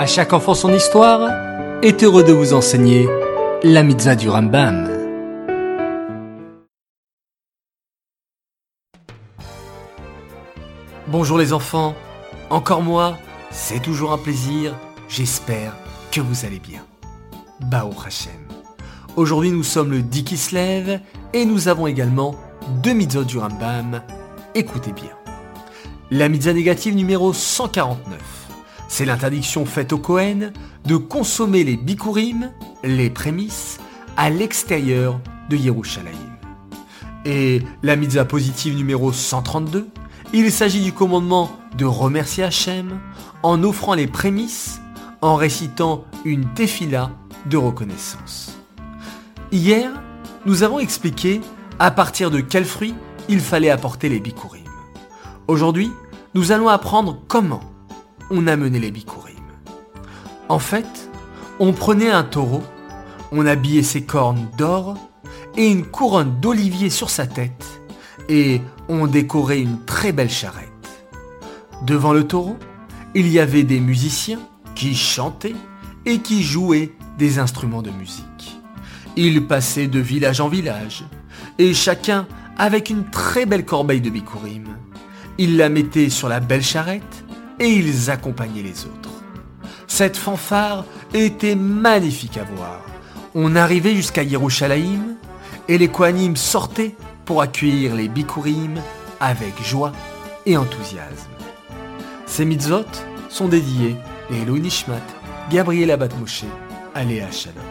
À chaque enfant son histoire est heureux de vous enseigner la mitzvah du Rambam. Bonjour les enfants, encore moi, c'est toujours un plaisir, j'espère que vous allez bien. Bao Hashem. Aujourd'hui nous sommes le 10 qui se lève et nous avons également deux mitzvot du Rambam. Écoutez bien. La mitzvah négative numéro 149. C'est l'interdiction faite au Kohen de consommer les bikurim, les prémices, à l'extérieur de Yerushalayim. Et la mitzvah positive numéro 132, il s'agit du commandement de remercier Hachem en offrant les prémices, en récitant une tefila de reconnaissance. Hier, nous avons expliqué à partir de quels fruits il fallait apporter les bikurim. Aujourd'hui, nous allons apprendre comment on amenait les bikurim. En fait, on prenait un taureau, on habillait ses cornes d'or et une couronne d'olivier sur sa tête et on décorait une très belle charrette. Devant le taureau, il y avait des musiciens qui chantaient et qui jouaient des instruments de musique. Ils passaient de village en village et chacun avec une très belle corbeille de bikurim. Ils la mettaient sur la belle charrette et ils accompagnaient les autres. Cette fanfare était magnifique à voir. On arrivait jusqu'à Yerushalayim et les Kohanim sortaient pour accueillir les bikurim avec joie et enthousiasme. Ces mitzvot sont dédiés à Elou Nishmat, Gabriel Abat Moshe, Aléa Shalom.